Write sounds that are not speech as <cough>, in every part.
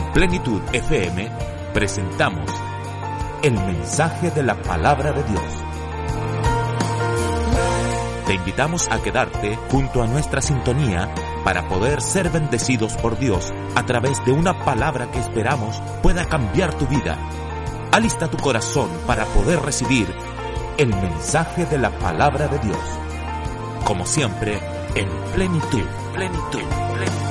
En Plenitud FM presentamos el mensaje de la palabra de Dios. Te invitamos a quedarte junto a nuestra sintonía para poder ser bendecidos por Dios a través de una palabra que esperamos pueda cambiar tu vida. Alista tu corazón para poder recibir el mensaje de la palabra de Dios. Como siempre, en plenitud, plenitud, plenitud.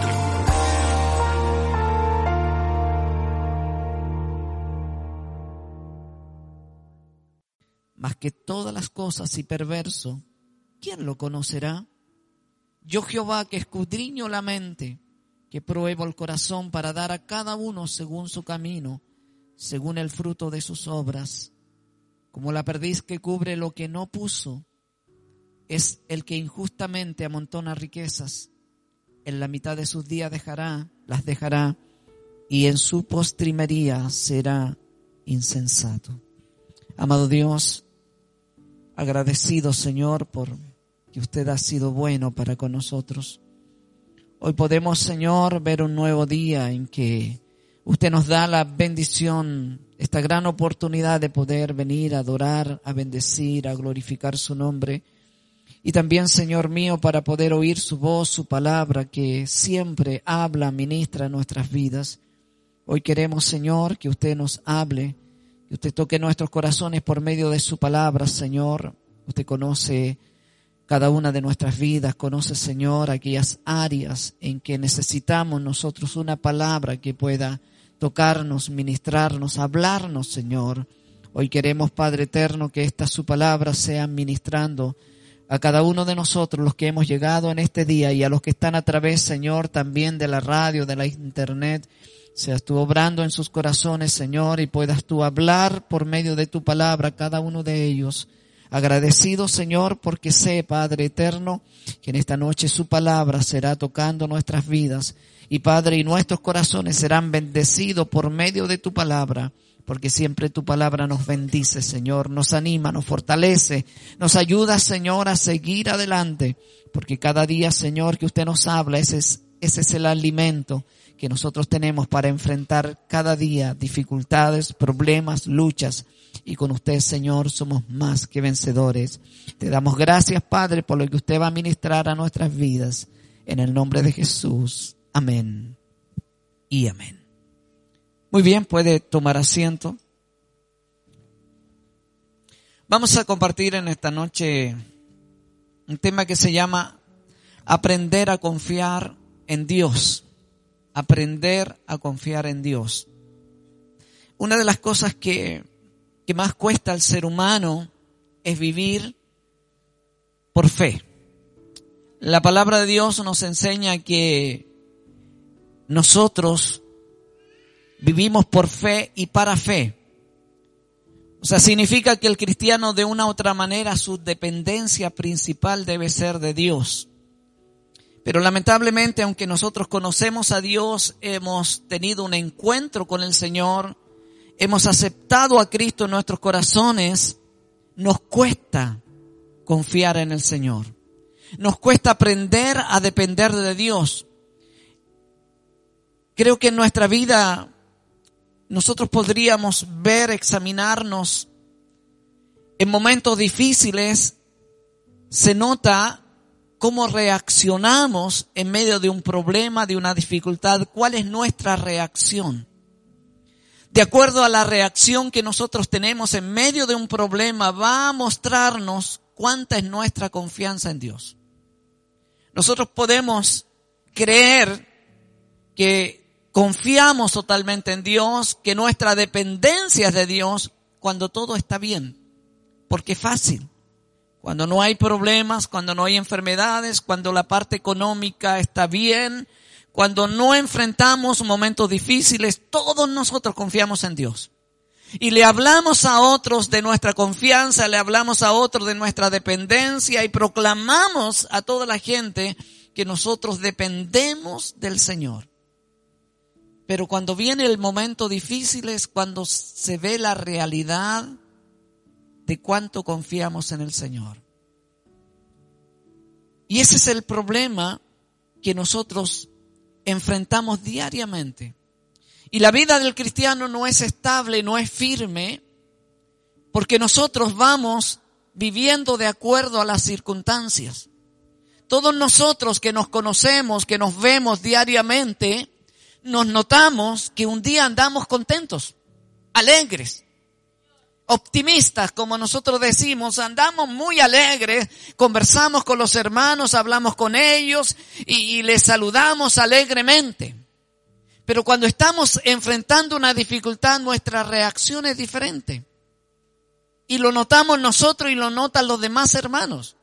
Que todas las cosas y perverso, ¿quién lo conocerá? Yo Jehová que escudriño la mente, que pruebo el corazón para dar a cada uno según su camino, según el fruto de sus obras. Como la perdiz que cubre lo que no puso, es el que injustamente amontona riquezas. En la mitad de sus días dejará, las dejará, y en su postrimería será insensato. Amado Dios, agradecido Señor por que usted ha sido bueno para con nosotros. Hoy podemos, Señor, ver un nuevo día en que usted nos da la bendición, esta gran oportunidad de poder venir a adorar, a bendecir, a glorificar su nombre y también, Señor mío, para poder oír su voz, su palabra, que siempre habla, ministra nuestras vidas. Hoy queremos, Señor, que usted nos hable, que usted toque nuestros corazones por medio de su palabra, Señor. Usted conoce cada una de nuestras vidas, conoce, Señor, aquellas áreas en que necesitamos nosotros una palabra que pueda tocarnos, ministrarnos, hablarnos, Señor. Hoy queremos, Padre Eterno, que esta su palabra sea ministrando a cada uno de nosotros, los que hemos llegado en este día y a los que están a través, Señor, también de la radio, de la internet, seas tú obrando en sus corazones, Señor, y puedas tú hablar por medio de tu palabra a cada uno de ellos. Agradecido, Señor, porque sé, Padre eterno, que en esta noche su palabra será tocando nuestras vidas. Y Padre, y nuestros corazones serán bendecidos por medio de tu palabra porque siempre tu palabra nos bendice, Señor, nos anima, nos fortalece, nos ayuda, Señor, a seguir adelante, porque cada día, Señor, que usted nos habla, ese es, ese es el alimento que nosotros tenemos para enfrentar cada día dificultades, problemas, luchas, y con usted, Señor, somos más que vencedores. Te damos gracias, Padre, por lo que usted va a ministrar a nuestras vidas. En el nombre de Jesús. Amén. Y amén. Muy bien, puede tomar asiento. Vamos a compartir en esta noche un tema que se llama aprender a confiar en Dios. Aprender a confiar en Dios. Una de las cosas que, que más cuesta al ser humano es vivir por fe. La palabra de Dios nos enseña que nosotros Vivimos por fe y para fe. O sea, significa que el cristiano de una u otra manera su dependencia principal debe ser de Dios. Pero lamentablemente, aunque nosotros conocemos a Dios, hemos tenido un encuentro con el Señor, hemos aceptado a Cristo en nuestros corazones, nos cuesta confiar en el Señor. Nos cuesta aprender a depender de Dios. Creo que en nuestra vida nosotros podríamos ver, examinarnos en momentos difíciles, se nota cómo reaccionamos en medio de un problema, de una dificultad, cuál es nuestra reacción. De acuerdo a la reacción que nosotros tenemos en medio de un problema, va a mostrarnos cuánta es nuestra confianza en Dios. Nosotros podemos creer que confiamos totalmente en Dios, que nuestra dependencia es de Dios cuando todo está bien, porque es fácil. Cuando no hay problemas, cuando no hay enfermedades, cuando la parte económica está bien, cuando no enfrentamos momentos difíciles, todos nosotros confiamos en Dios. Y le hablamos a otros de nuestra confianza, le hablamos a otros de nuestra dependencia y proclamamos a toda la gente que nosotros dependemos del Señor. Pero cuando viene el momento difícil es cuando se ve la realidad de cuánto confiamos en el Señor. Y ese es el problema que nosotros enfrentamos diariamente. Y la vida del cristiano no es estable, no es firme, porque nosotros vamos viviendo de acuerdo a las circunstancias. Todos nosotros que nos conocemos, que nos vemos diariamente, nos notamos que un día andamos contentos, alegres, optimistas, como nosotros decimos, andamos muy alegres, conversamos con los hermanos, hablamos con ellos y, les saludamos alegremente. Pero cuando estamos enfrentando una dificultad, nuestra reacción es diferente. Y lo notamos nosotros y lo notan los demás hermanos.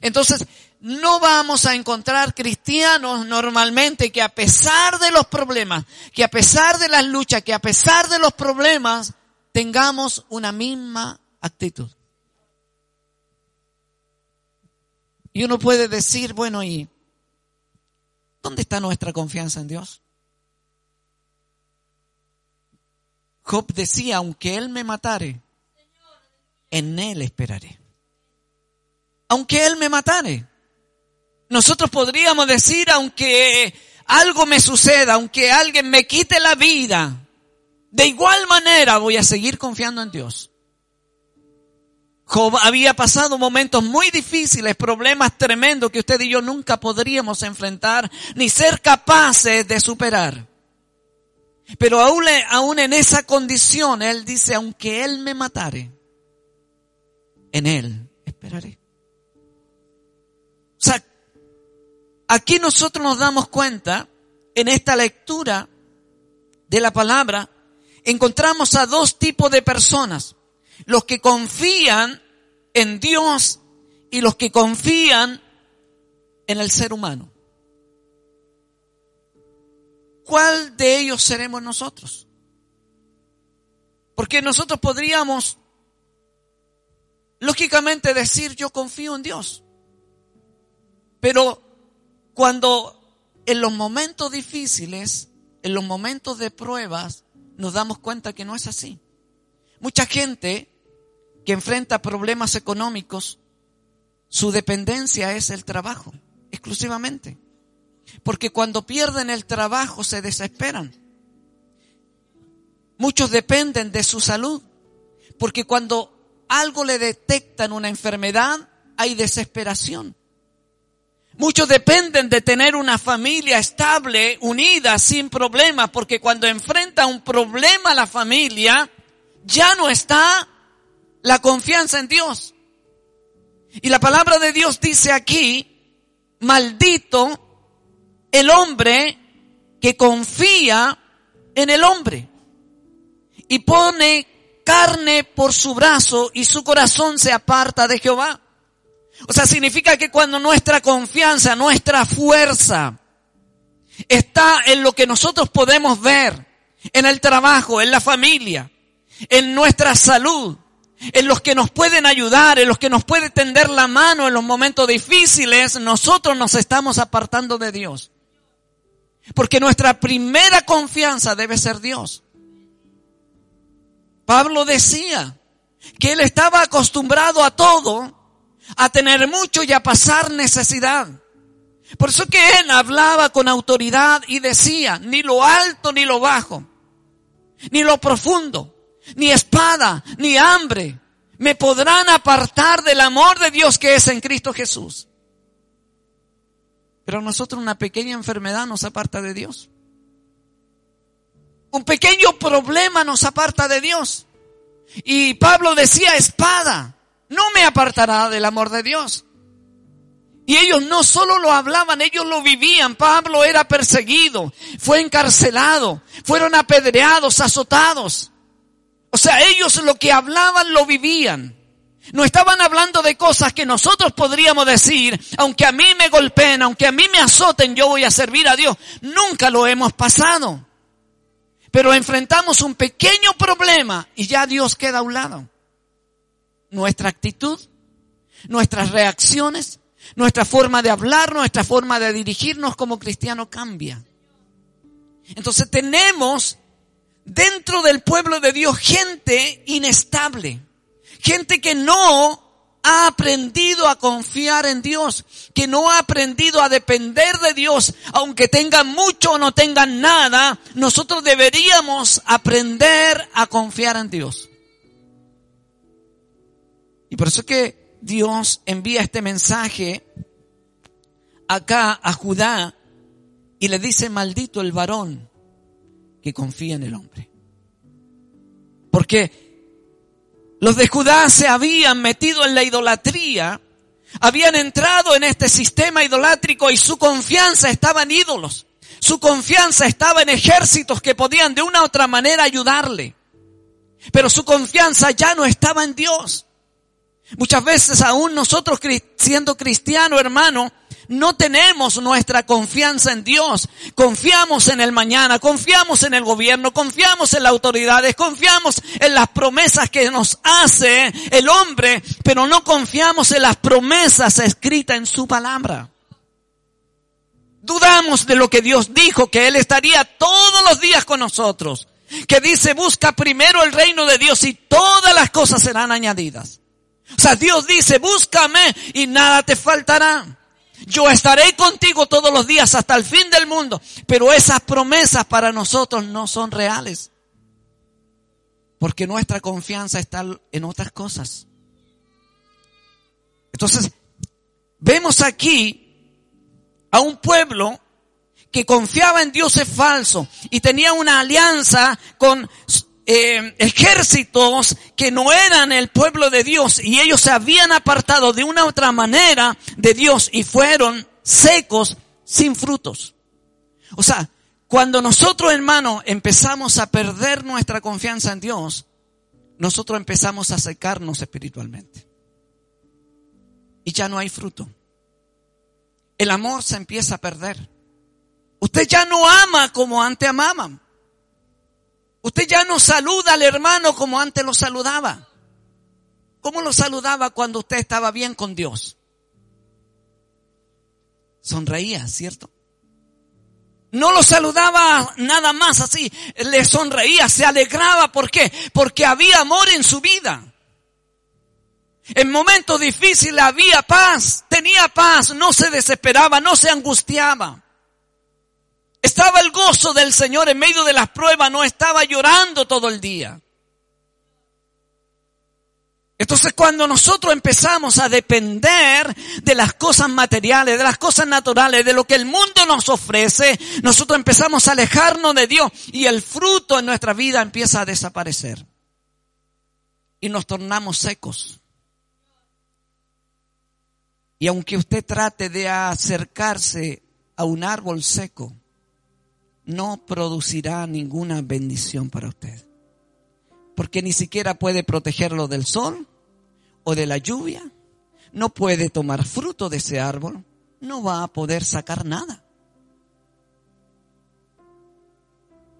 Entonces, no vamos a encontrar cristianos normalmente que a pesar de los problemas, que a pesar de las luchas, que a pesar de los problemas, tengamos una misma actitud. Y uno puede decir, bueno, ¿y dónde está nuestra confianza en Dios? Job decía, aunque Él me matare, en Él esperaré. Aunque Él me matare. Nosotros podríamos decir, aunque algo me suceda, aunque alguien me quite la vida, de igual manera voy a seguir confiando en Dios. Job había pasado momentos muy difíciles, problemas tremendos que usted y yo nunca podríamos enfrentar ni ser capaces de superar. Pero aún, aún en esa condición, Él dice, aunque Él me matare, en Él esperaré. O sea, aquí nosotros nos damos cuenta, en esta lectura de la palabra, encontramos a dos tipos de personas. Los que confían en Dios y los que confían en el ser humano. ¿Cuál de ellos seremos nosotros? Porque nosotros podríamos lógicamente decir yo confío en Dios. Pero cuando en los momentos difíciles, en los momentos de pruebas, nos damos cuenta que no es así. Mucha gente que enfrenta problemas económicos, su dependencia es el trabajo, exclusivamente. Porque cuando pierden el trabajo se desesperan. Muchos dependen de su salud, porque cuando algo le detectan una enfermedad, hay desesperación. Muchos dependen de tener una familia estable, unida, sin problemas, porque cuando enfrenta un problema la familia, ya no está la confianza en Dios. Y la palabra de Dios dice aquí, maldito el hombre que confía en el hombre y pone carne por su brazo y su corazón se aparta de Jehová. O sea, significa que cuando nuestra confianza, nuestra fuerza está en lo que nosotros podemos ver, en el trabajo, en la familia, en nuestra salud, en los que nos pueden ayudar, en los que nos puede tender la mano en los momentos difíciles, nosotros nos estamos apartando de Dios. Porque nuestra primera confianza debe ser Dios. Pablo decía que él estaba acostumbrado a todo, a tener mucho y a pasar necesidad. Por eso que él hablaba con autoridad y decía, ni lo alto ni lo bajo, ni lo profundo, ni espada, ni hambre, me podrán apartar del amor de Dios que es en Cristo Jesús. Pero a nosotros una pequeña enfermedad nos aparta de Dios. Un pequeño problema nos aparta de Dios. Y Pablo decía, espada, no me apartará del amor de Dios. Y ellos no solo lo hablaban, ellos lo vivían. Pablo era perseguido, fue encarcelado, fueron apedreados, azotados. O sea, ellos lo que hablaban lo vivían. No estaban hablando de cosas que nosotros podríamos decir, aunque a mí me golpeen, aunque a mí me azoten, yo voy a servir a Dios. Nunca lo hemos pasado. Pero enfrentamos un pequeño problema y ya Dios queda a un lado nuestra actitud, nuestras reacciones, nuestra forma de hablar, nuestra forma de dirigirnos como cristianos cambia. Entonces tenemos dentro del pueblo de Dios gente inestable, gente que no ha aprendido a confiar en Dios, que no ha aprendido a depender de Dios, aunque tengan mucho o no tengan nada, nosotros deberíamos aprender a confiar en Dios. Y por eso es que Dios envía este mensaje acá a Judá y le dice, maldito el varón que confía en el hombre. Porque los de Judá se habían metido en la idolatría, habían entrado en este sistema idolátrico y su confianza estaba en ídolos. Su confianza estaba en ejércitos que podían de una u otra manera ayudarle. Pero su confianza ya no estaba en Dios. Muchas veces aún nosotros siendo cristianos, hermano, no tenemos nuestra confianza en Dios. Confiamos en el mañana, confiamos en el gobierno, confiamos en las autoridades, confiamos en las promesas que nos hace el hombre, pero no confiamos en las promesas escritas en su palabra. Dudamos de lo que Dios dijo, que Él estaría todos los días con nosotros. Que dice, busca primero el reino de Dios y todas las cosas serán añadidas. O sea, Dios dice, búscame y nada te faltará. Yo estaré contigo todos los días hasta el fin del mundo. Pero esas promesas para nosotros no son reales. Porque nuestra confianza está en otras cosas. Entonces, vemos aquí a un pueblo que confiaba en dioses falsos y tenía una alianza con eh, ejércitos que no eran el pueblo de Dios y ellos se habían apartado de una otra manera de Dios y fueron secos sin frutos. O sea, cuando nosotros hermanos empezamos a perder nuestra confianza en Dios, nosotros empezamos a secarnos espiritualmente. Y ya no hay fruto. El amor se empieza a perder. Usted ya no ama como antes amaban. Usted ya no saluda al hermano como antes lo saludaba. ¿Cómo lo saludaba cuando usted estaba bien con Dios? Sonreía, ¿cierto? No lo saludaba nada más así, le sonreía, se alegraba. ¿Por qué? Porque había amor en su vida. En momentos difíciles había paz, tenía paz, no se desesperaba, no se angustiaba. Estaba el gozo del Señor en medio de las pruebas, no estaba llorando todo el día. Entonces cuando nosotros empezamos a depender de las cosas materiales, de las cosas naturales, de lo que el mundo nos ofrece, nosotros empezamos a alejarnos de Dios y el fruto en nuestra vida empieza a desaparecer. Y nos tornamos secos. Y aunque usted trate de acercarse a un árbol seco, no producirá ninguna bendición para usted. Porque ni siquiera puede protegerlo del sol o de la lluvia. No puede tomar fruto de ese árbol. No va a poder sacar nada.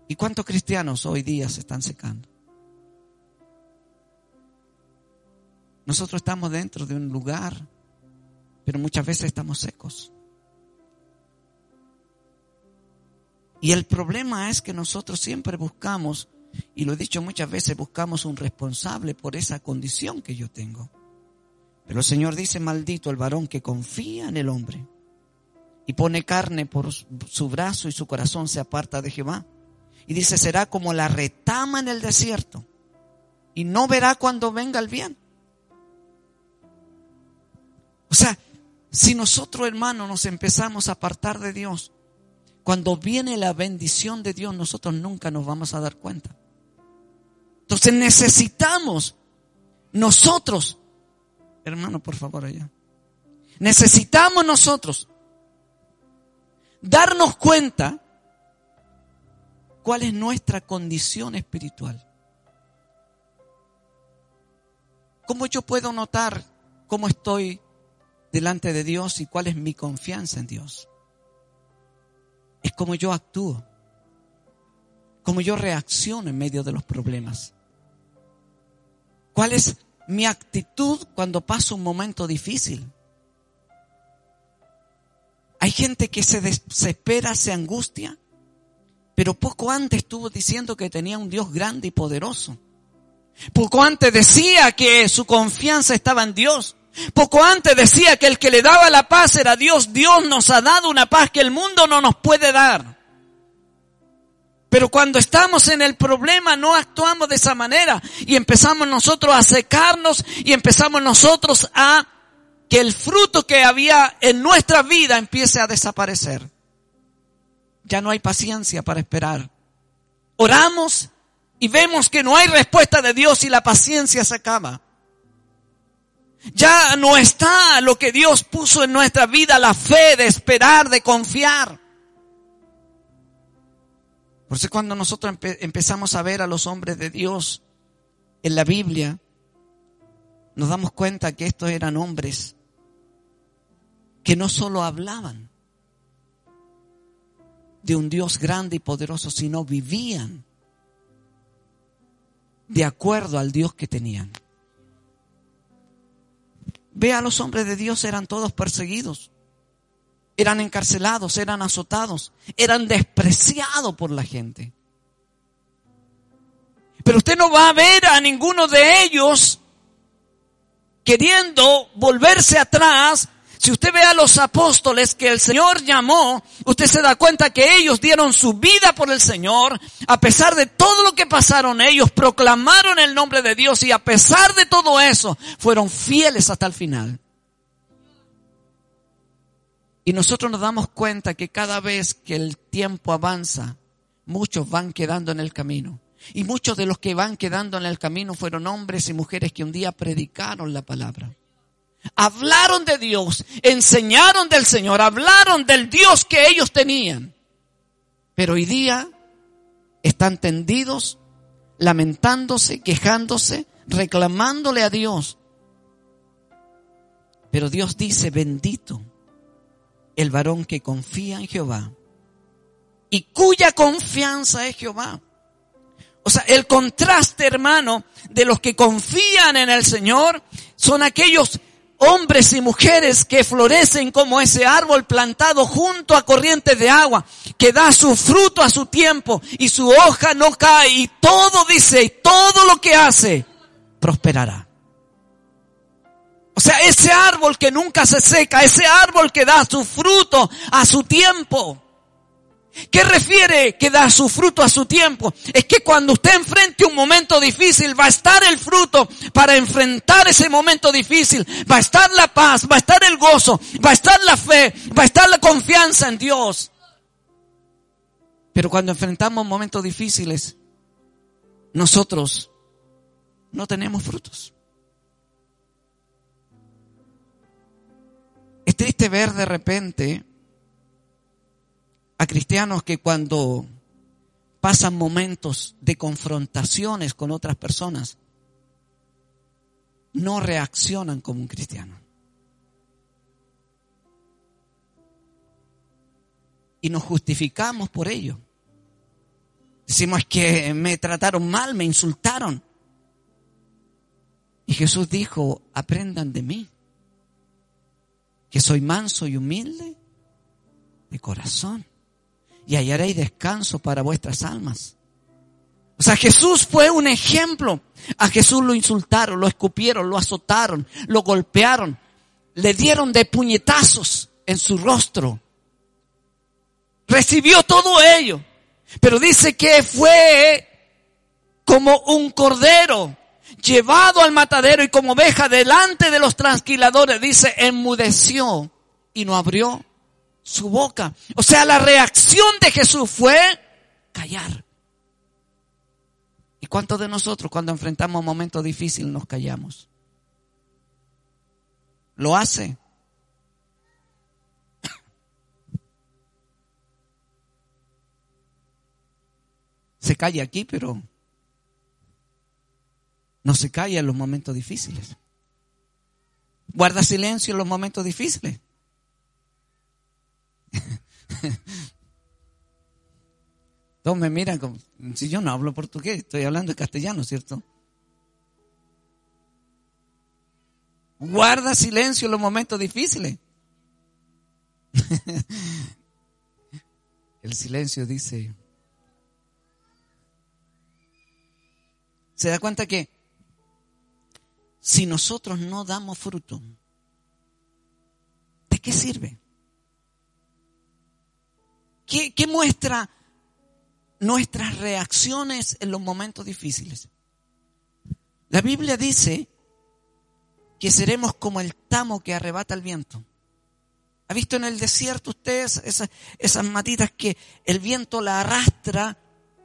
¿Y cuántos cristianos hoy día se están secando? Nosotros estamos dentro de un lugar, pero muchas veces estamos secos. Y el problema es que nosotros siempre buscamos, y lo he dicho muchas veces, buscamos un responsable por esa condición que yo tengo. Pero el Señor dice, maldito el varón que confía en el hombre y pone carne por su brazo y su corazón se aparta de Jehová. Y dice, será como la retama en el desierto y no verá cuando venga el bien. O sea, si nosotros hermanos nos empezamos a apartar de Dios, cuando viene la bendición de Dios, nosotros nunca nos vamos a dar cuenta. Entonces necesitamos nosotros, hermano, por favor allá, necesitamos nosotros darnos cuenta cuál es nuestra condición espiritual. ¿Cómo yo puedo notar cómo estoy delante de Dios y cuál es mi confianza en Dios? Es como yo actúo, como yo reacciono en medio de los problemas. ¿Cuál es mi actitud cuando paso un momento difícil? Hay gente que se desespera, se angustia, pero poco antes estuvo diciendo que tenía un Dios grande y poderoso. Poco antes decía que su confianza estaba en Dios. Poco antes decía que el que le daba la paz era Dios. Dios nos ha dado una paz que el mundo no nos puede dar. Pero cuando estamos en el problema no actuamos de esa manera y empezamos nosotros a secarnos y empezamos nosotros a que el fruto que había en nuestra vida empiece a desaparecer. Ya no hay paciencia para esperar. Oramos y vemos que no hay respuesta de Dios y la paciencia se acaba. Ya no está lo que Dios puso en nuestra vida, la fe de esperar, de confiar. Por eso cuando nosotros empezamos a ver a los hombres de Dios en la Biblia, nos damos cuenta que estos eran hombres que no solo hablaban de un Dios grande y poderoso, sino vivían de acuerdo al Dios que tenían. Ve a los hombres de Dios, eran todos perseguidos, eran encarcelados, eran azotados, eran despreciados por la gente. Pero usted no va a ver a ninguno de ellos queriendo volverse atrás si usted ve a los apóstoles que el Señor llamó, usted se da cuenta que ellos dieron su vida por el Señor, a pesar de todo lo que pasaron ellos, proclamaron el nombre de Dios y a pesar de todo eso, fueron fieles hasta el final. Y nosotros nos damos cuenta que cada vez que el tiempo avanza, muchos van quedando en el camino. Y muchos de los que van quedando en el camino fueron hombres y mujeres que un día predicaron la palabra hablaron de Dios, enseñaron del Señor, hablaron del Dios que ellos tenían. Pero hoy día están tendidos, lamentándose, quejándose, reclamándole a Dios. Pero Dios dice, bendito el varón que confía en Jehová y cuya confianza es Jehová. O sea, el contraste, hermano, de los que confían en el Señor son aquellos hombres y mujeres que florecen como ese árbol plantado junto a corrientes de agua, que da su fruto a su tiempo y su hoja no cae y todo dice, y todo lo que hace, prosperará. O sea, ese árbol que nunca se seca, ese árbol que da su fruto a su tiempo. ¿Qué refiere que da su fruto a su tiempo? Es que cuando usted enfrente un momento difícil, va a estar el fruto para enfrentar ese momento difícil. Va a estar la paz, va a estar el gozo, va a estar la fe, va a estar la confianza en Dios. Pero cuando enfrentamos momentos difíciles, nosotros no tenemos frutos. Es triste ver de repente a cristianos que cuando pasan momentos de confrontaciones con otras personas, no reaccionan como un cristiano. Y nos justificamos por ello. Decimos que me trataron mal, me insultaron. Y Jesús dijo, aprendan de mí, que soy manso y humilde de corazón y hallaréis descanso para vuestras almas. O sea, Jesús fue un ejemplo. A Jesús lo insultaron, lo escupieron, lo azotaron, lo golpearon, le dieron de puñetazos en su rostro. Recibió todo ello. Pero dice que fue como un cordero llevado al matadero y como oveja delante de los transquiladores, dice, enmudeció y no abrió su boca. O sea, la reacción de Jesús fue callar. ¿Y cuántos de nosotros cuando enfrentamos un momento difícil nos callamos? ¿Lo hace? <coughs> Se calla aquí, pero no se calla en los momentos difíciles. Guarda silencio en los momentos difíciles. <laughs> Todos me miran como si yo no hablo portugués, estoy hablando castellano, ¿cierto? Guarda silencio en los momentos difíciles. <laughs> El silencio dice, se da cuenta que si nosotros no damos fruto, qué sirve? ¿Qué, muestra nuestras reacciones en los momentos difíciles? La Biblia dice que seremos como el tamo que arrebata el viento. ¿Ha visto en el desierto ustedes esas, esas matitas que el viento la arrastra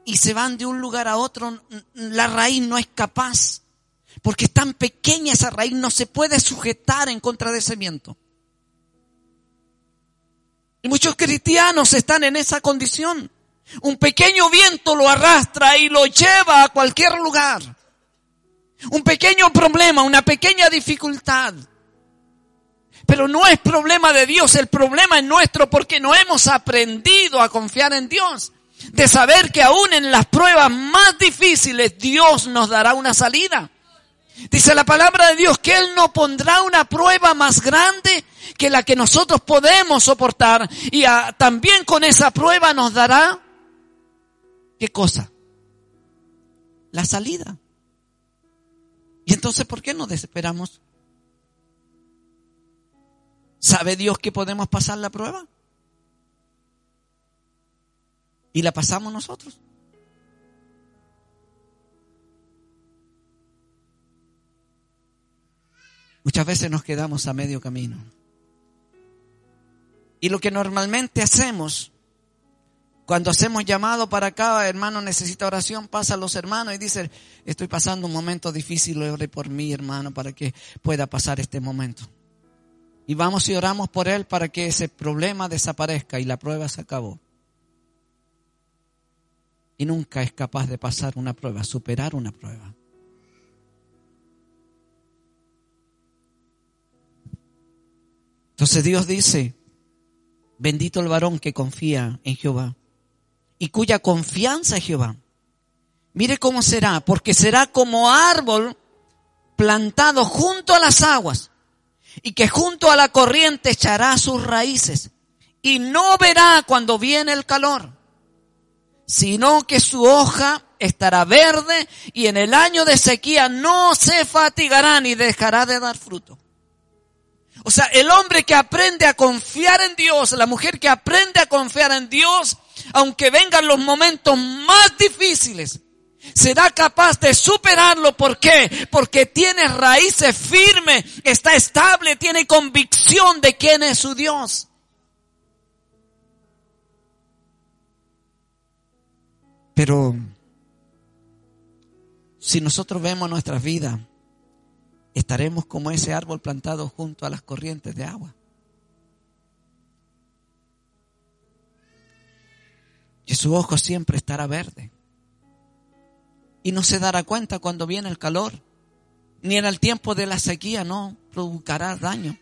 y se van de un lugar a otro? La raíz no es capaz, porque es tan pequeña esa raíz, no se puede sujetar en contra de ese viento. Y muchos cristianos están en esa condición. Un pequeño viento lo arrastra y lo lleva a cualquier lugar. Un pequeño problema, una pequeña dificultad. Pero no es problema de Dios, el problema es nuestro porque no hemos aprendido a confiar en Dios. De saber que aún en las pruebas más difíciles Dios nos dará una salida. Dice la palabra de Dios que Él no pondrá una prueba más grande que la que nosotros podemos soportar. Y también con esa prueba nos dará, ¿qué cosa? La salida. Y entonces, ¿por qué nos desesperamos? ¿Sabe Dios que podemos pasar la prueba? Y la pasamos nosotros. Muchas veces nos quedamos a medio camino. Y lo que normalmente hacemos, cuando hacemos llamado para acá, hermano necesita oración, pasa a los hermanos y dice, estoy pasando un momento difícil, ore por mí, hermano, para que pueda pasar este momento. Y vamos y oramos por él para que ese problema desaparezca y la prueba se acabó. Y nunca es capaz de pasar una prueba, superar una prueba. Entonces Dios dice, bendito el varón que confía en Jehová y cuya confianza es Jehová. Mire cómo será, porque será como árbol plantado junto a las aguas y que junto a la corriente echará sus raíces y no verá cuando viene el calor, sino que su hoja estará verde y en el año de sequía no se fatigará ni dejará de dar fruto. O sea, el hombre que aprende a confiar en Dios, la mujer que aprende a confiar en Dios, aunque vengan los momentos más difíciles, será capaz de superarlo. ¿Por qué? Porque tiene raíces firmes, está estable, tiene convicción de quién es su Dios. Pero si nosotros vemos nuestra vida, estaremos como ese árbol plantado junto a las corrientes de agua. Que su ojo siempre estará verde y no se dará cuenta cuando viene el calor, ni en el tiempo de la sequía no provocará daño.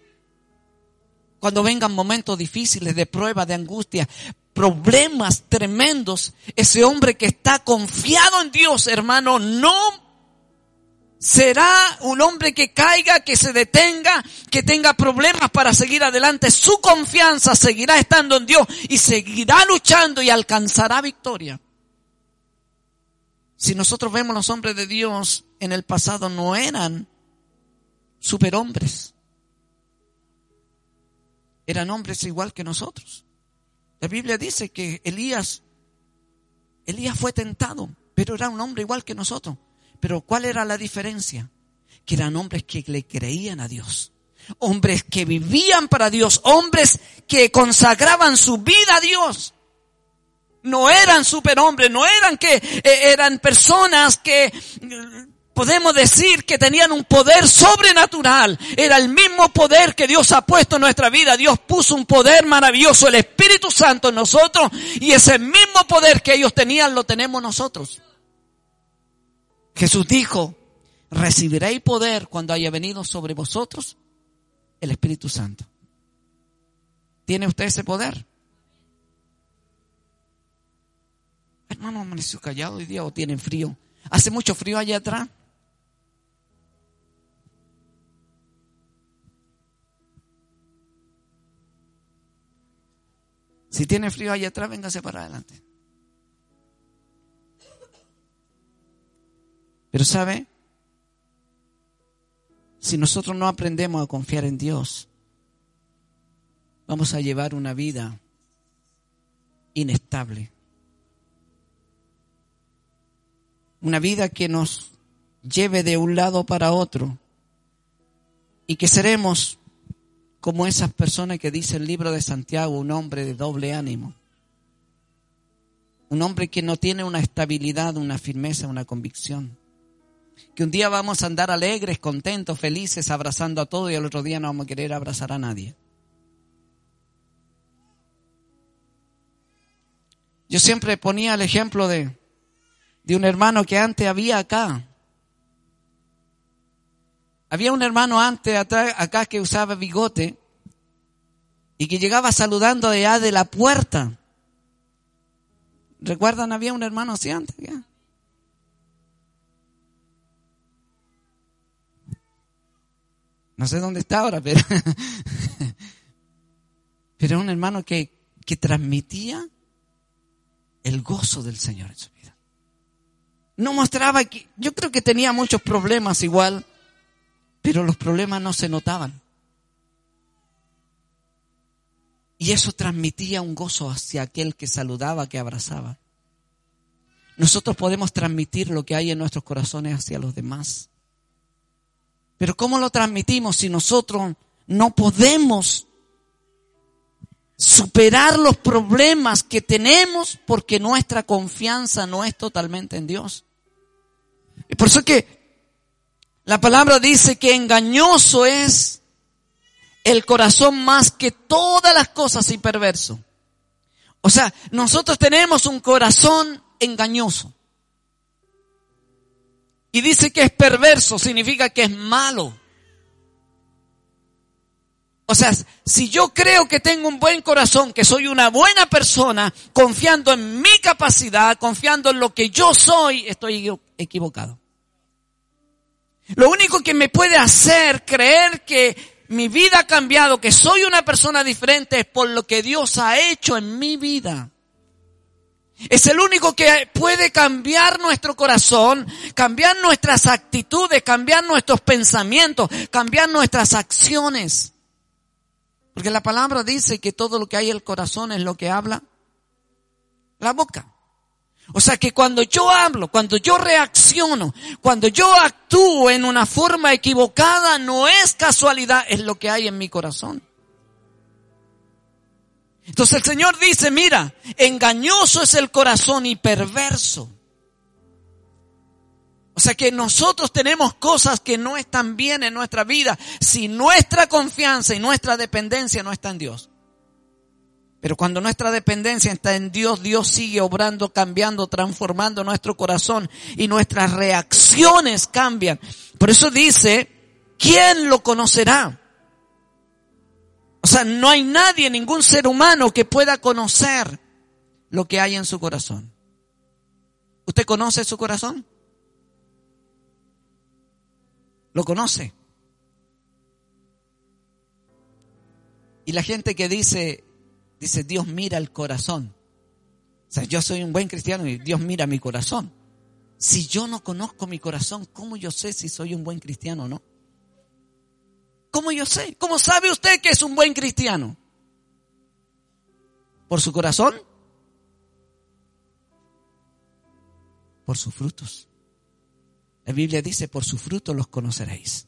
Cuando vengan momentos difíciles de prueba, de angustia, problemas tremendos, ese hombre que está confiado en Dios, hermano, no será un hombre que caiga, que se detenga, que tenga problemas para seguir adelante. Su confianza seguirá estando en Dios y seguirá luchando y alcanzará victoria. Si nosotros vemos los hombres de Dios en el pasado no eran superhombres. Eran hombres igual que nosotros. La Biblia dice que Elías, Elías fue tentado, pero era un hombre igual que nosotros. Pero ¿cuál era la diferencia? Que eran hombres que le creían a Dios. Hombres que vivían para Dios. Hombres que consagraban su vida a Dios. No eran superhombres, no eran que eh, eran personas que podemos decir que tenían un poder sobrenatural. Era el mismo poder que Dios ha puesto en nuestra vida. Dios puso un poder maravilloso, el Espíritu Santo en nosotros y ese mismo poder que ellos tenían lo tenemos nosotros. Jesús dijo, recibiréis poder cuando haya venido sobre vosotros el Espíritu Santo. ¿Tiene usted ese poder? Hermano, amaneció callado hoy día o tienen frío. ¿Hace mucho frío allá atrás? Si tiene frío allá atrás, véngase para adelante. Pero sabe, si nosotros no aprendemos a confiar en Dios, vamos a llevar una vida inestable. Una vida que nos lleve de un lado para otro y que seremos como esas personas que dice el libro de Santiago, un hombre de doble ánimo. Un hombre que no tiene una estabilidad, una firmeza, una convicción. Que un día vamos a andar alegres, contentos, felices, abrazando a todo y el otro día no vamos a querer abrazar a nadie. Yo siempre ponía el ejemplo de, de un hermano que antes había acá. Había un hermano antes acá que usaba bigote y que llegaba saludando allá de la puerta. ¿Recuerdan? Había un hermano así antes. No sé dónde está ahora, <laughs> pero, era un hermano que, que transmitía el gozo del Señor en su vida. No mostraba que, yo creo que tenía muchos problemas igual, pero los problemas no se notaban. Y eso transmitía un gozo hacia aquel que saludaba, que abrazaba. Nosotros podemos transmitir lo que hay en nuestros corazones hacia los demás. Pero ¿cómo lo transmitimos si nosotros no podemos superar los problemas que tenemos porque nuestra confianza no es totalmente en Dios. Y por eso que la palabra dice que engañoso es el corazón más que todas las cosas y perverso. O sea, nosotros tenemos un corazón engañoso. Y dice que es perverso, significa que es malo. O sea, si yo creo que tengo un buen corazón, que soy una buena persona, confiando en mi capacidad, confiando en lo que yo soy, estoy equivocado. Lo único que me puede hacer creer que mi vida ha cambiado, que soy una persona diferente, es por lo que Dios ha hecho en mi vida. Es el único que puede cambiar nuestro corazón, cambiar nuestras actitudes, cambiar nuestros pensamientos, cambiar nuestras acciones. Porque la palabra dice que todo lo que hay en el corazón es lo que habla la boca. O sea que cuando yo hablo, cuando yo reacciono, cuando yo actúo en una forma equivocada, no es casualidad, es lo que hay en mi corazón. Entonces el Señor dice, mira, engañoso es el corazón y perverso. O sea que nosotros tenemos cosas que no están bien en nuestra vida si nuestra confianza y nuestra dependencia no está en Dios. Pero cuando nuestra dependencia está en Dios, Dios sigue obrando, cambiando, transformando nuestro corazón y nuestras reacciones cambian. Por eso dice, ¿quién lo conocerá? O sea, no hay nadie, ningún ser humano que pueda conocer lo que hay en su corazón. ¿Usted conoce su corazón? lo conoce. Y la gente que dice, dice, Dios mira el corazón. O sea, yo soy un buen cristiano y Dios mira mi corazón. Si yo no conozco mi corazón, ¿cómo yo sé si soy un buen cristiano o no? ¿Cómo yo sé? ¿Cómo sabe usted que es un buen cristiano? ¿Por su corazón? Por sus frutos. La Biblia dice, por su fruto los conoceréis.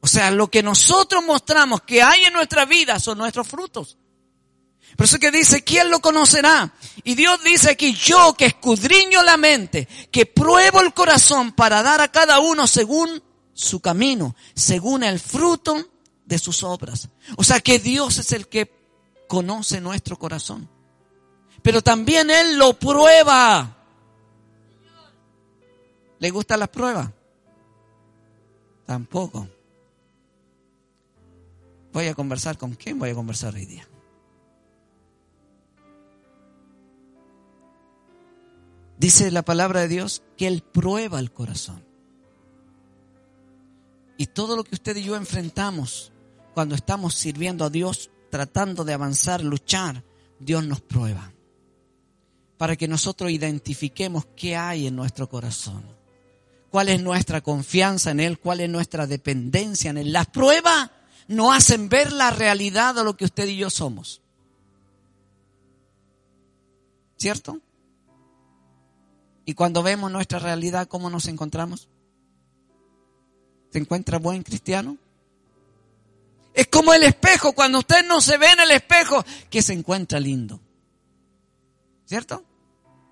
O sea, lo que nosotros mostramos que hay en nuestra vida son nuestros frutos. Por eso que dice, ¿quién lo conocerá? Y Dios dice aquí, yo que escudriño la mente, que pruebo el corazón para dar a cada uno según su camino, según el fruto de sus obras. O sea que Dios es el que conoce nuestro corazón. Pero también Él lo prueba. ¿Le gustan las pruebas? Tampoco. Voy a conversar con quién voy a conversar hoy día. Dice la palabra de Dios que Él prueba el corazón. Y todo lo que usted y yo enfrentamos cuando estamos sirviendo a Dios, tratando de avanzar, luchar, Dios nos prueba. Para que nosotros identifiquemos qué hay en nuestro corazón cuál es nuestra confianza en Él, cuál es nuestra dependencia en Él. Las pruebas no hacen ver la realidad de lo que usted y yo somos. ¿Cierto? Y cuando vemos nuestra realidad, ¿cómo nos encontramos? ¿Se encuentra buen cristiano? Es como el espejo, cuando usted no se ve en el espejo, que se encuentra lindo. ¿Cierto?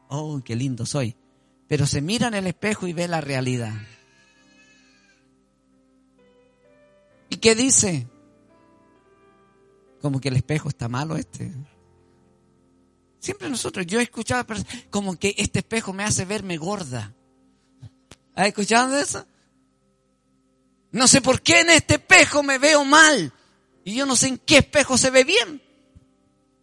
Oh, qué lindo soy. Pero se mira en el espejo y ve la realidad. ¿Y qué dice? Como que el espejo está malo este. Siempre nosotros, yo he escuchado como que este espejo me hace verme gorda. ¿Has escuchado eso? No sé por qué en este espejo me veo mal. Y yo no sé en qué espejo se ve bien.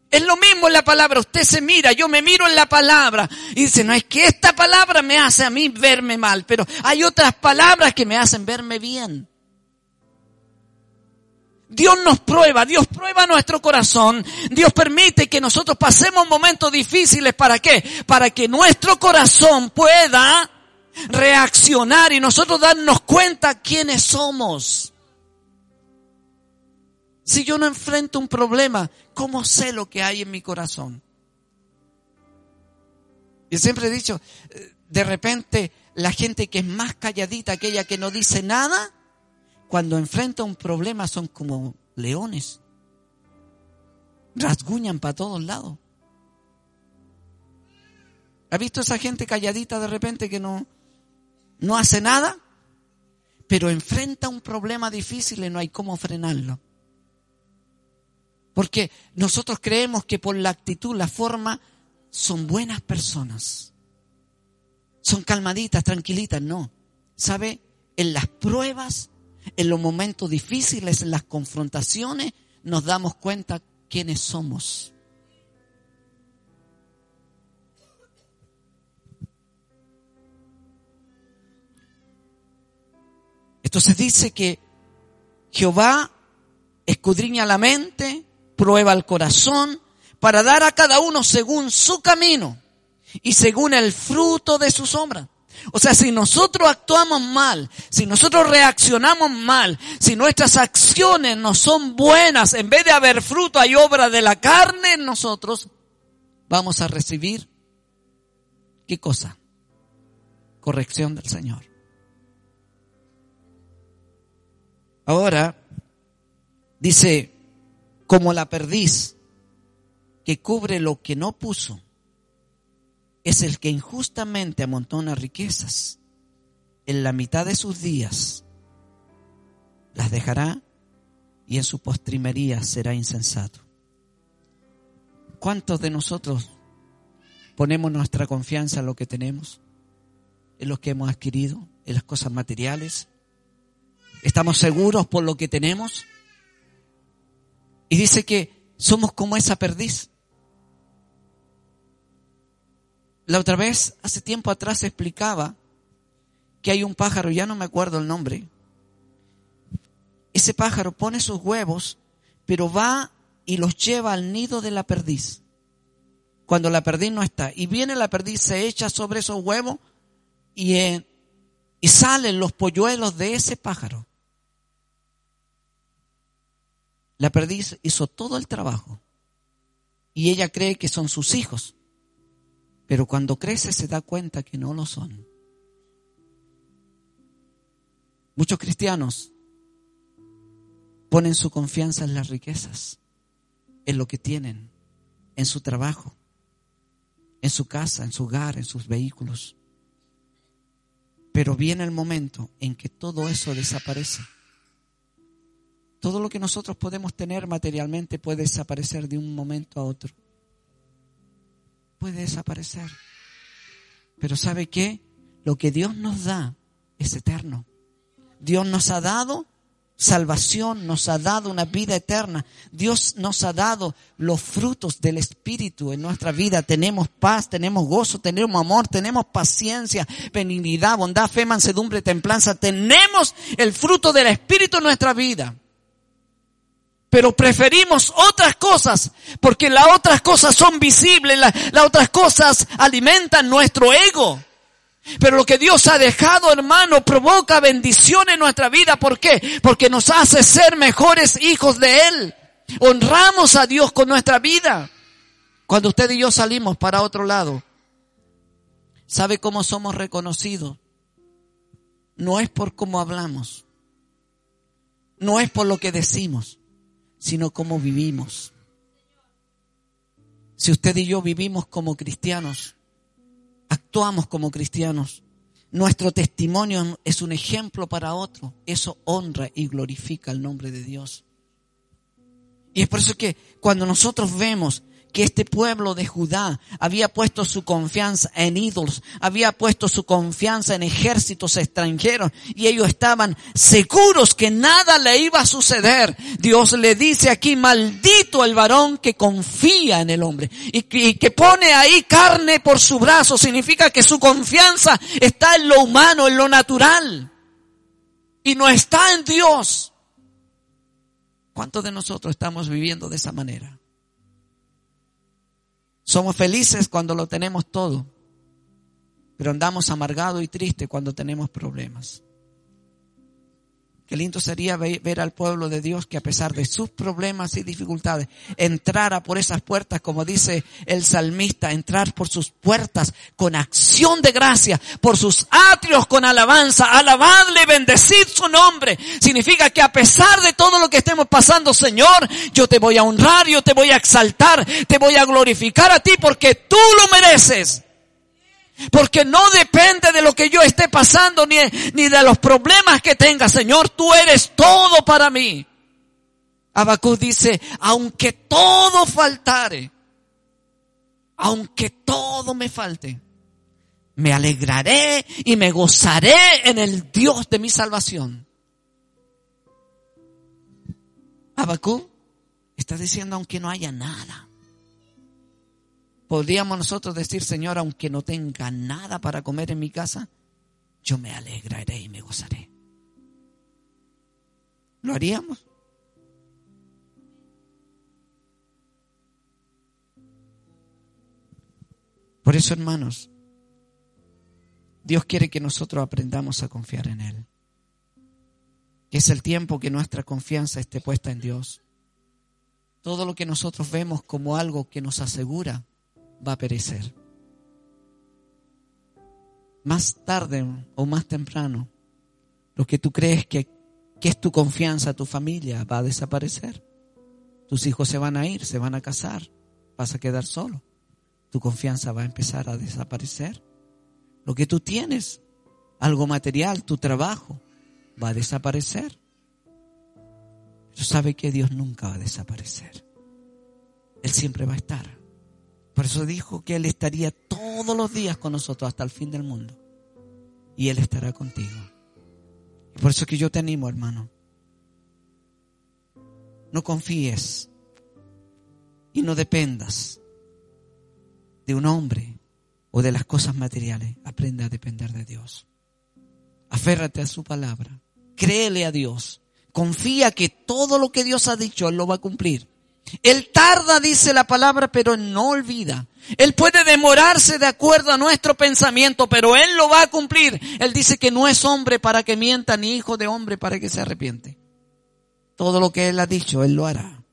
Es lo mismo en la palabra. Usted se mira, yo me miro en la palabra. Y dice, no es que esta palabra me hace a mí verme mal, pero hay otras palabras que me hacen verme bien. Dios nos prueba, Dios prueba nuestro corazón, Dios permite que nosotros pasemos momentos difíciles, ¿para qué? Para que nuestro corazón pueda reaccionar y nosotros darnos cuenta quiénes somos. Si yo no enfrento un problema, ¿cómo sé lo que hay en mi corazón? Yo siempre he dicho, de repente la gente que es más calladita, aquella que no dice nada, cuando enfrenta un problema son como leones. Rasguñan para todos lados. ¿Ha visto esa gente calladita de repente que no, no hace nada? Pero enfrenta un problema difícil y no hay cómo frenarlo. Porque nosotros creemos que por la actitud, la forma, son buenas personas. Son calmaditas, tranquilitas. No. ¿Sabe? En las pruebas, en los momentos difíciles, en las confrontaciones, nos damos cuenta quiénes somos. Entonces dice que Jehová escudriña la mente, prueba el corazón para dar a cada uno según su camino y según el fruto de su sombra. O sea, si nosotros actuamos mal, si nosotros reaccionamos mal, si nuestras acciones no son buenas, en vez de haber fruto hay obra de la carne en nosotros, vamos a recibir, ¿qué cosa? Corrección del Señor. Ahora, dice, como la perdiz que cubre lo que no puso, es el que injustamente amontona riquezas. En la mitad de sus días las dejará y en su postrimería será insensato. ¿Cuántos de nosotros ponemos nuestra confianza en lo que tenemos, en lo que hemos adquirido, en las cosas materiales? ¿Estamos seguros por lo que tenemos? Y dice que somos como esa perdiz. La otra vez, hace tiempo atrás, explicaba que hay un pájaro, ya no me acuerdo el nombre. Ese pájaro pone sus huevos, pero va y los lleva al nido de la perdiz. Cuando la perdiz no está. Y viene la perdiz, se echa sobre esos huevos y, eh, y salen los polluelos de ese pájaro. La perdiz hizo todo el trabajo y ella cree que son sus hijos, pero cuando crece se da cuenta que no lo son. Muchos cristianos ponen su confianza en las riquezas, en lo que tienen, en su trabajo, en su casa, en su hogar, en sus vehículos. Pero viene el momento en que todo eso desaparece todo lo que nosotros podemos tener materialmente puede desaparecer de un momento a otro. Puede desaparecer. Pero ¿sabe qué? Lo que Dios nos da es eterno. Dios nos ha dado salvación, nos ha dado una vida eterna. Dios nos ha dado los frutos del Espíritu en nuestra vida. Tenemos paz, tenemos gozo, tenemos amor, tenemos paciencia, benignidad, bondad, fe, mansedumbre, templanza. Tenemos el fruto del Espíritu en nuestra vida pero preferimos otras cosas porque las otras cosas son visibles, las, otras cosas alimentan nuestro ego. Pero lo que Dios ha dejado, hermano, provoca bendición en nuestra vida. ¿Por qué? Porque nos hace ser mejores hijos de Él. Honramos a Dios con nuestra vida. Cuando usted y yo salimos para otro lado, ¿sabe cómo somos reconocidos? No es por cómo hablamos, no es por lo que decimos, sino cómo vivimos. Si usted y yo vivimos como cristianos, actuamos como cristianos, nuestro testimonio es un ejemplo para otro. Eso honra y glorifica el nombre de Dios. Y es por eso que cuando nosotros vemos que este pueblo de Judá había puesto su confianza en ídolos, había puesto su confianza en ejércitos extranjeros y ellos estaban seguros que nada le iba a suceder. Dios le dice aquí, maldito el varón que confía en el hombre y que, que pone ahí carne por su brazo, significa que su confianza está en lo humano, en lo natural y no está en Dios. ¿Cuántos de nosotros estamos viviendo de esa manera? Somos felices cuando lo tenemos todo, pero andamos amargados y tristes cuando tenemos problemas. Qué lindo sería ver al pueblo de Dios que a pesar de sus problemas y dificultades entrara por esas puertas, como dice el salmista, entrar por sus puertas con acción de gracia, por sus atrios con alabanza, alabadle, bendecid su nombre. Significa que a pesar de todo lo que estemos pasando, Señor, yo te voy a honrar, yo te voy a exaltar, te voy a glorificar a ti porque tú lo mereces. Porque no depende de lo que yo esté pasando ni, ni de los problemas que tenga. Señor, tú eres todo para mí. Abacú dice, aunque todo faltare, aunque todo me falte, me alegraré y me gozaré en el Dios de mi salvación. Abacú está diciendo, aunque no haya nada, Podríamos nosotros decir, Señor, aunque no tenga nada para comer en mi casa, yo me alegraré y me gozaré. ¿Lo haríamos? Por eso, hermanos, Dios quiere que nosotros aprendamos a confiar en Él. Que es el tiempo que nuestra confianza esté puesta en Dios. Todo lo que nosotros vemos como algo que nos asegura va a perecer. Más tarde o más temprano, lo que tú crees que, es tu confianza, tu familia, va a desaparecer. Tus hijos se van a ir, se van a casar, vas a quedar solo. Tu confianza va a empezar a desaparecer. Lo que tú tienes, algo material, tu trabajo, va a desaparecer. Pero sabe que Dios nunca va a desaparecer. Él siempre va a estar. Por eso dijo que Él estaría todos los días con nosotros hasta el fin del mundo. Y Él estará contigo. Por eso que yo te animo, hermano. No confíes y no dependas de un hombre o de las cosas materiales. Aprende a depender de Dios. Aférrate a su palabra. Créele a Dios. Confía que todo lo que Dios ha dicho, Él lo va a cumplir. Él tarda, dice la palabra, pero no olvida. Él puede demorarse de acuerdo a nuestro pensamiento, pero Él lo va a cumplir. Él dice que no es hombre para que mienta, ni hijo de hombre para que se arrepiente. Todo lo que Él ha dicho, Él lo hará.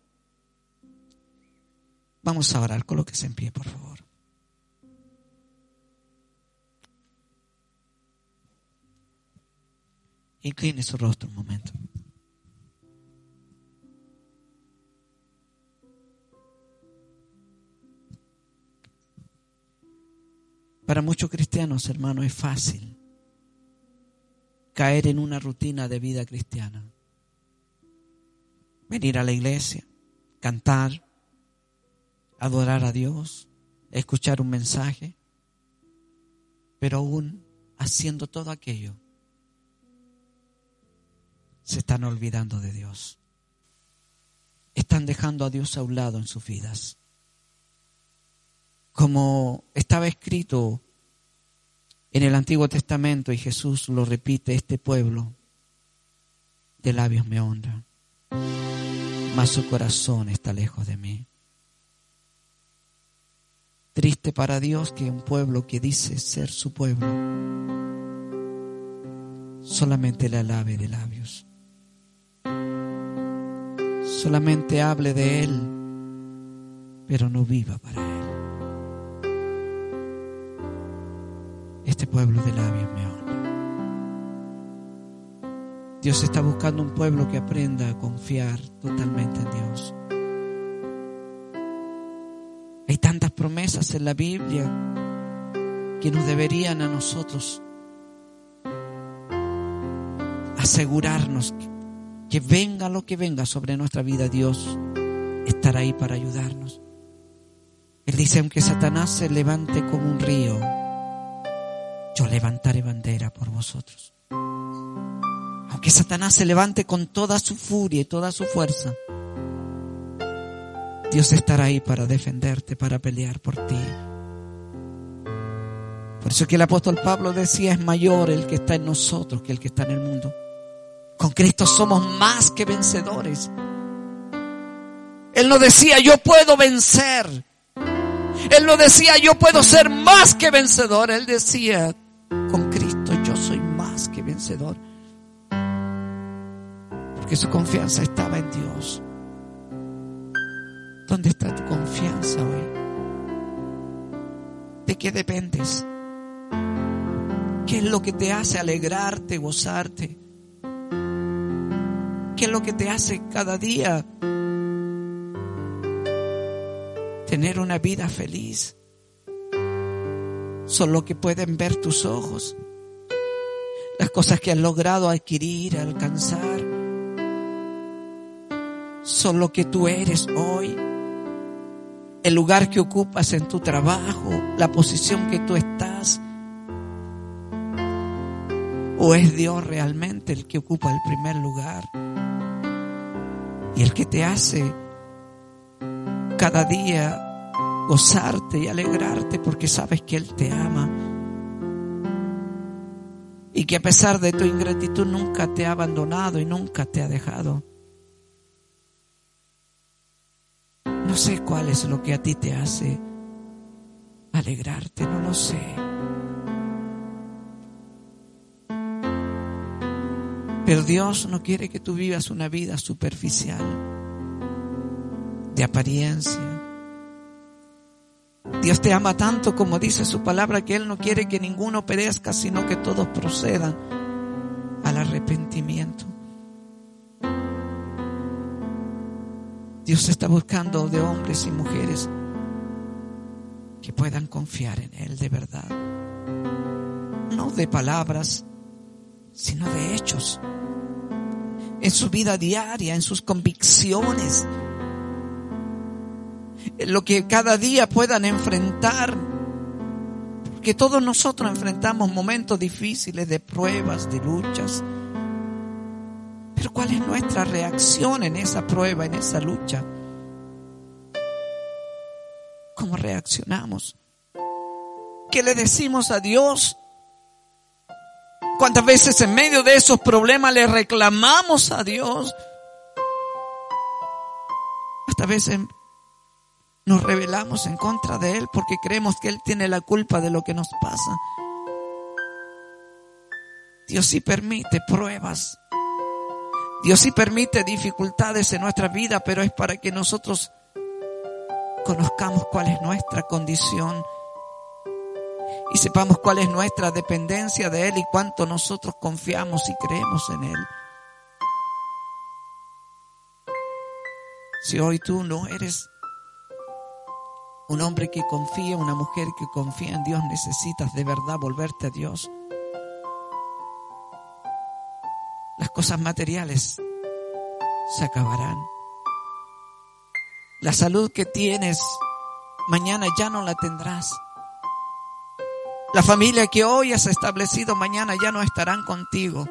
Vamos a orar, colóquese en pie, por favor. Incline su rostro un momento. Para muchos cristianos, hermano, es fácil caer en una rutina de vida cristiana. Venir a la iglesia, cantar, adorar a Dios, escuchar un mensaje, pero aún haciendo todo aquello, se están olvidando de Dios. Están dejando a Dios a un lado en sus vidas como estaba escrito en el Antiguo Testamento y Jesús lo repite, este pueblo de labios me honra, mas su corazón está lejos de mí. Triste para Dios que un pueblo que dice ser su pueblo solamente le alabe de labios. Solamente hable de Él, pero no viva para Él. Este pueblo de labios me honra. Dios está buscando un pueblo que aprenda a confiar totalmente en Dios. Hay tantas promesas en la Biblia que nos deberían a nosotros asegurarnos que, venga lo que venga sobre nuestra vida, Dios estará ahí para ayudarnos. Él dice, aunque Satanás se levante como un río, yo levantaré bandera por vosotros. Aunque Satanás se levante con toda su furia y toda su fuerza, Dios estará ahí para defenderte, para pelear por ti. Por eso que el apóstol Pablo decía, es mayor el que está en nosotros que el que está en el mundo. Con Cristo somos más que vencedores. Él no decía, yo puedo vencer. Él no decía, yo puedo ser más que vencedor. Él decía, vencedor. Porque su confianza estaba en Dios. ¿Dónde está tu confianza hoy? ¿De qué dependes? ¿Qué es lo que te hace alegrarte, gozarte? ¿Qué es lo que te hace cada día tener una vida feliz? Son lo que pueden ver tus ojos, las cosas que has logrado adquirir, alcanzar, son lo que tú eres hoy el lugar que ocupas en tu trabajo, la posición que tú estás? ¿O es Dios realmente el que ocupa el primer lugar? Y el que te hace cada día gozarte y alegrarte porque sabes que Él te ama. Y que a pesar de tu ingratitud nunca te ha abandonado y nunca te ha dejado. No sé cuál es lo que a ti te hace alegrarte, no lo sé. Pero Dios no quiere que tú vivas una vida superficial, de apariencia. Dios te ama tanto como dice su palabra que Él no quiere que ninguno perezca, sino que todos procedan al arrepentimiento. Dios está buscando de hombres y mujeres que puedan confiar en Él de verdad. No de palabras, sino de hechos. En su vida diaria, en sus convicciones. En lo que cada día puedan enfrentar. Porque todos nosotros enfrentamos momentos difíciles de pruebas, de luchas pero ¿cuál es nuestra reacción en esa prueba, en esa lucha? ¿Cómo reaccionamos? ¿Qué le decimos a Dios? ¿Cuántas veces en medio de esos problemas le reclamamos a Dios? Hasta veces nos rebelamos en contra de Él porque creemos que Él tiene la culpa de lo que nos pasa. Dios sí permite pruebas Dios sí permite dificultades en nuestra vida, pero es para que nosotros conozcamos cuál es nuestra condición y sepamos cuál es nuestra dependencia de Él y cuánto nosotros confiamos y creemos en Él. Si hoy tú no eres un hombre que confía, una mujer que confía en Dios, necesitas de verdad volverte a Dios. las cosas materiales se acabarán. La salud que tienes mañana ya no la tendrás. La familia que hoy has establecido mañana ya no estarán contigo.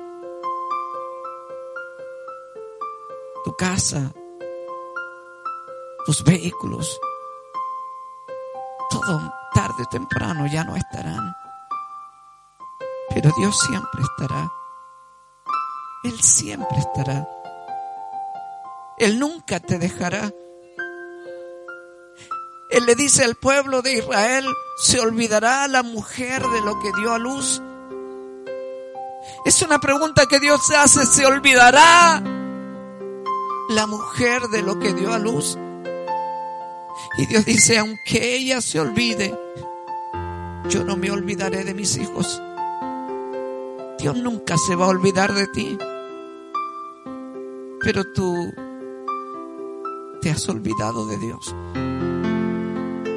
Tu casa, tus vehículos, todo tarde o temprano ya no estarán. Pero Dios siempre estará. Él siempre estará. Él nunca te dejará. Él le dice al pueblo de Israel, ¿se olvidará la mujer de lo que dio a luz? Es una pregunta que Dios hace, ¿se olvidará la mujer de lo que dio a luz? Y Dios dice, aunque ella se olvide, yo no me olvidaré de mis hijos. Dios nunca se va a olvidar de ti. Pero tú te has olvidado de Dios.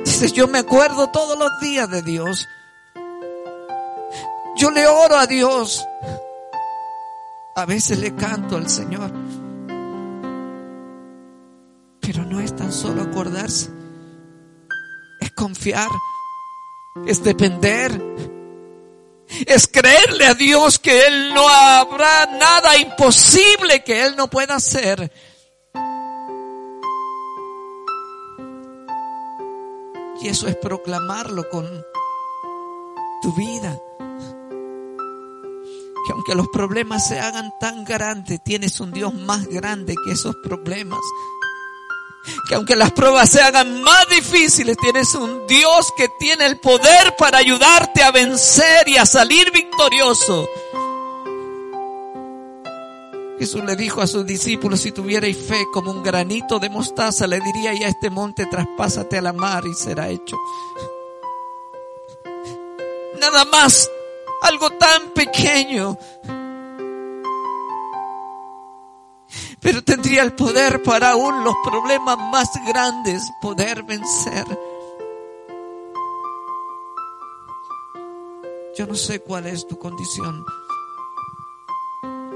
Dices, yo me acuerdo todos los días de Dios. Yo le oro a Dios. A veces le canto al Señor. Pero no es tan solo acordarse. Confiar. Es depender. Es creerle a Dios que Él no habrá nada imposible que Él no pueda hacer. Y eso es proclamarlo con tu vida. Que aunque los problemas se hagan tan grandes, tienes un Dios más grande que esos problemas. Que aunque las pruebas se hagan más difíciles, tienes un Dios que tiene el poder para ayudarte a vencer y a salir victorioso. Jesús le dijo a sus discípulos, si tuvierais fe como un granito de mostaza, le diría y a este monte, traspásate a la mar y será hecho. Nada más, algo tan pequeño. Tendría el poder para aún los problemas más grandes poder vencer. Yo no sé cuál es tu condición.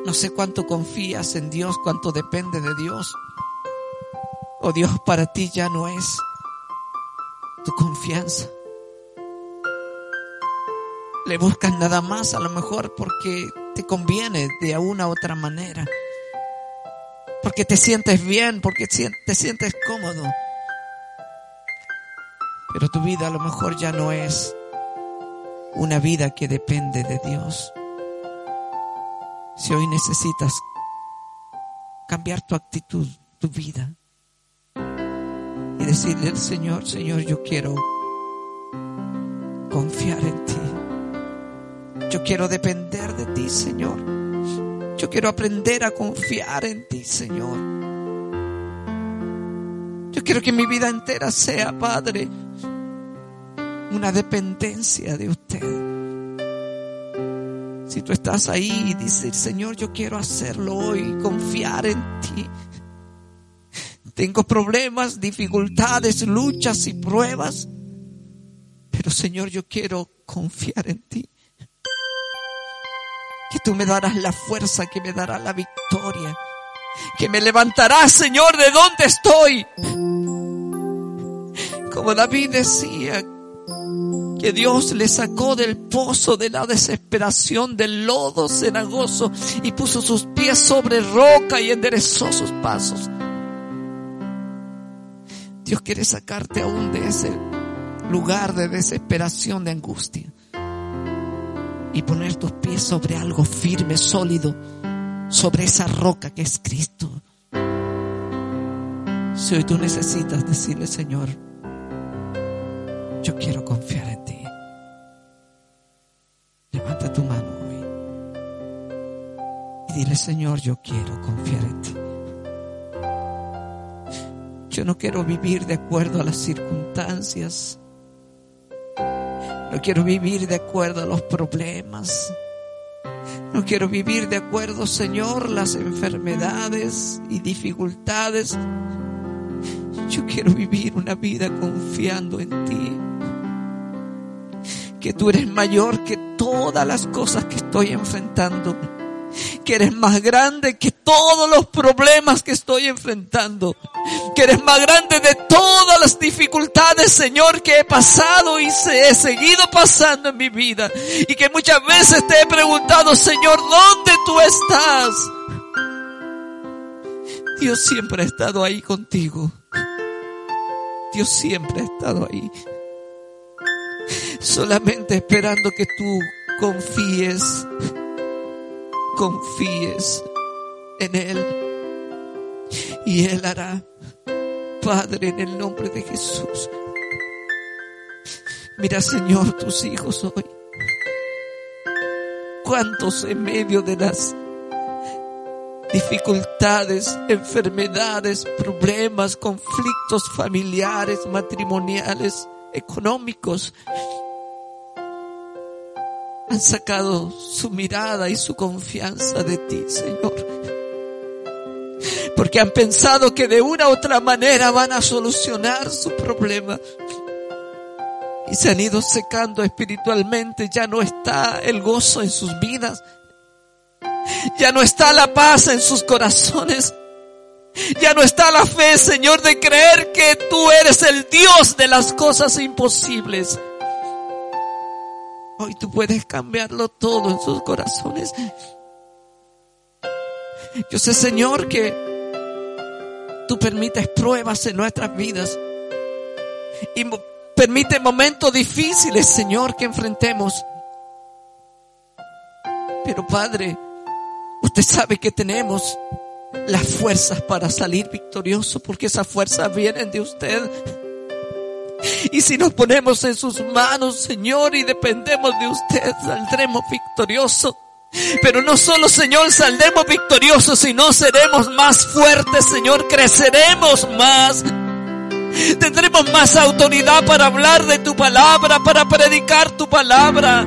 No sé cuánto confías en Dios, cuánto depende de Dios. O Dios para ti ya no es tu confianza. Le buscas nada más a lo mejor porque te conviene de una u otra manera. Porque te sientes bien, porque te sientes cómodo. Pero tu vida a lo mejor ya no es una vida que depende de Dios. Si hoy necesitas cambiar tu actitud, tu vida, y decirle al Señor, Señor, yo quiero confiar en ti. Yo quiero depender de ti, Señor. Yo quiero aprender a confiar en ti, Señor. Yo quiero que mi vida entera sea, Padre, una dependencia de usted. Si tú estás ahí y dices, Señor, yo quiero hacerlo hoy, confiar en ti. Tengo problemas, dificultades, luchas y pruebas. Pero Señor, yo quiero confiar en ti. Tú me darás la fuerza, que me darás la victoria. Que me levantarás, Señor, de donde estoy. Como David decía, que Dios le sacó del pozo de la desesperación, del lodo cenagoso y puso sus pies sobre roca y enderezó sus pasos. Dios quiere sacarte aún de ese lugar de desesperación, de angustia y poner tus pies sobre algo firme, sólido, sobre esa roca que es Cristo. Si hoy tú necesitas decirle, Señor, yo quiero confiar en ti. Levanta tu mano hoy y dile, Señor, yo quiero confiar en ti. Yo no quiero vivir de acuerdo a las circunstancias. No quiero vivir de acuerdo a los problemas. No quiero vivir de acuerdo, Señor, las enfermedades y dificultades. Yo quiero vivir una vida confiando en ti que tú eres mayor que todas las cosas que estoy enfrentando, que eres más grande que todos los problemas que estoy enfrentando, que eres más grande de todas las dificultades, Señor, que he pasado y se he seguido pasando en mi vida, y que muchas veces te he preguntado, Señor, ¿dónde tú estás? Dios siempre ha estado ahí contigo. Dios siempre ha estado ahí solamente esperando que tú confíes, confíes en Él. Y Él hará, Padre, en el nombre de Jesús. Mira, Señor, tus hijos hoy. ¿Cuántos en medio de las dificultades, enfermedades, problemas, conflictos familiares, matrimoniales, económicos, han sacado su mirada y su confianza de ti, Señor. Porque han pensado que de una u otra manera van a solucionar su problema. Y se han ido secando espiritualmente. Ya no está el gozo en sus vidas. Ya no está la paz en sus corazones. Ya no está la fe, Señor, de creer que tú eres el Dios de las cosas imposibles. Hoy tú puedes cambiarlo todo en sus corazones. Yo sé, Señor, que tú permites pruebas en nuestras vidas y permite momentos difíciles, Señor, que enfrentemos. Pero Padre, usted sabe que tenemos las fuerzas para salir victoriosos porque esas fuerzas vienen de usted. Y si nos ponemos en sus manos, Señor, y dependemos de usted, saldremos victoriosos. Pero no solo, Señor, saldremos victoriosos, sino seremos más fuertes, Señor, creceremos más. Tendremos más autoridad para hablar de tu palabra, para predicar tu palabra.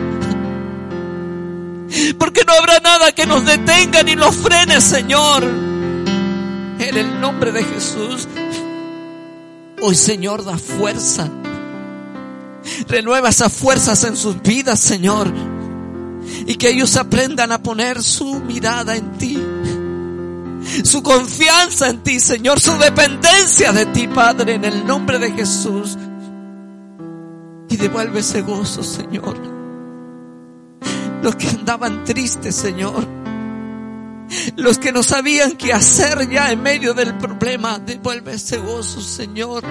Porque no habrá nada que nos detenga ni nos frene, Señor. En el nombre de Jesús. Hoy Señor da fuerza. Renueva esas fuerzas en sus vidas, Señor. Y que ellos aprendan a poner su mirada en ti. Su confianza en ti, Señor. Su dependencia de ti, Padre, en el nombre de Jesús. Y devuelve ese gozo, Señor. Los que andaban tristes, Señor. Los que no sabían qué hacer ya en medio del problema, devuelve ese gozo, Señor.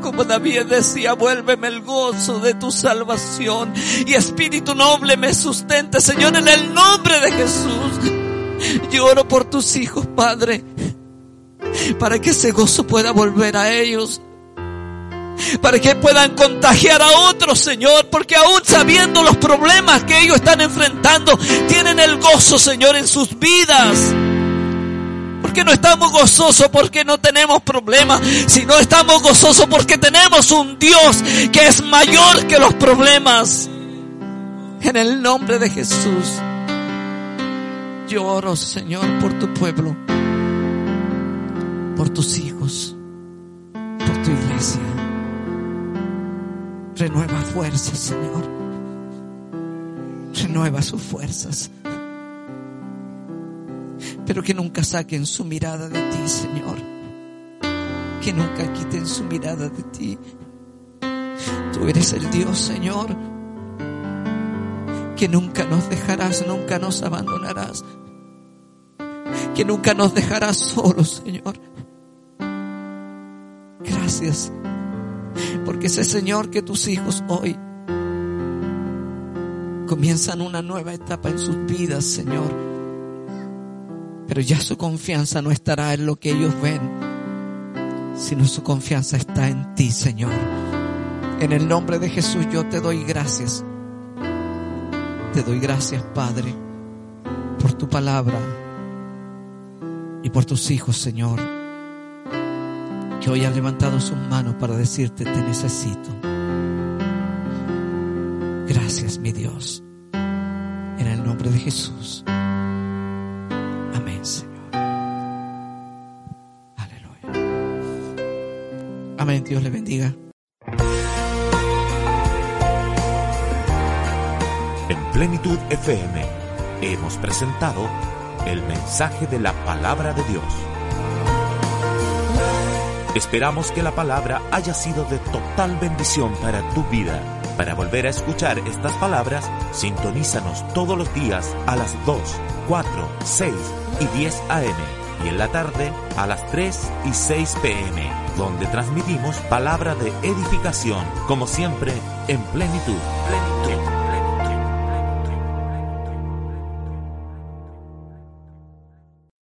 Como David decía, vuélveme el gozo de tu salvación y espíritu noble me sustente, Señor, en el nombre de Jesús. Lloro por tus hijos, Padre, para que ese gozo pueda volver a ellos para que puedan contagiar a otros, Señor, porque aún sabiendo los problemas que ellos están enfrentando, tienen el gozo, Señor, en sus vidas. Porque no estamos gozosos porque no tenemos problemas, sino estamos gozosos porque tenemos un Dios que es mayor que los problemas. En el nombre de Jesús, lloro, Señor, por tu pueblo, por tus hijos, por tu iglesia. Renueva fuerzas, Señor. Renueva sus fuerzas. Pero que nunca saquen su mirada de ti, Señor. Que nunca quiten su mirada de ti. Tú eres el Dios, Señor. Que nunca nos dejarás, nunca nos abandonarás. Que nunca nos dejarás solos, Señor. Gracias porque sé, Señor, que tus hijos hoy comienzan una nueva etapa en sus vidas, Señor. Pero ya su confianza no estará en lo que ellos ven, sino su confianza está en ti, Señor. En el nombre de Jesús yo te doy gracias. Te doy gracias, Padre, por tu palabra y por tus hijos, Señor que hoy han levantado sus manos para decirte, te necesito. Gracias, mi Dios. En el nombre de Jesús. Amén, Señor. Aleluya. Amén, Dios le bendiga. En Plenitud FM hemos presentado el mensaje de la palabra de Dios. Esperamos que la palabra haya sido de total bendición para tu vida. Para volver a escuchar estas palabras, sintonízanos todos los días a las 2, 4, 6 y 10 a.m. y en la tarde a las 3 y 6 p.m., donde transmitimos palabra de edificación, como siempre, en plenitud. plenitud.